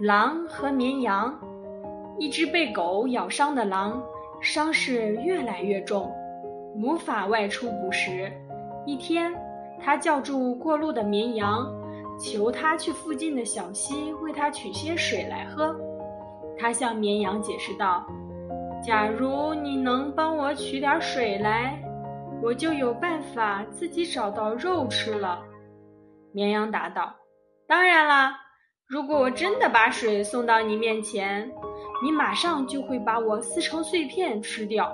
狼和绵羊，一只被狗咬伤的狼，伤势越来越重，无法外出捕食。一天，他叫住过路的绵羊，求他去附近的小溪为他取些水来喝。他向绵羊解释道：“假如你能帮我取点水来，我就有办法自己找到肉吃了。”绵羊答道：“当然啦。”如果我真的把水送到你面前，你马上就会把我撕成碎片吃掉。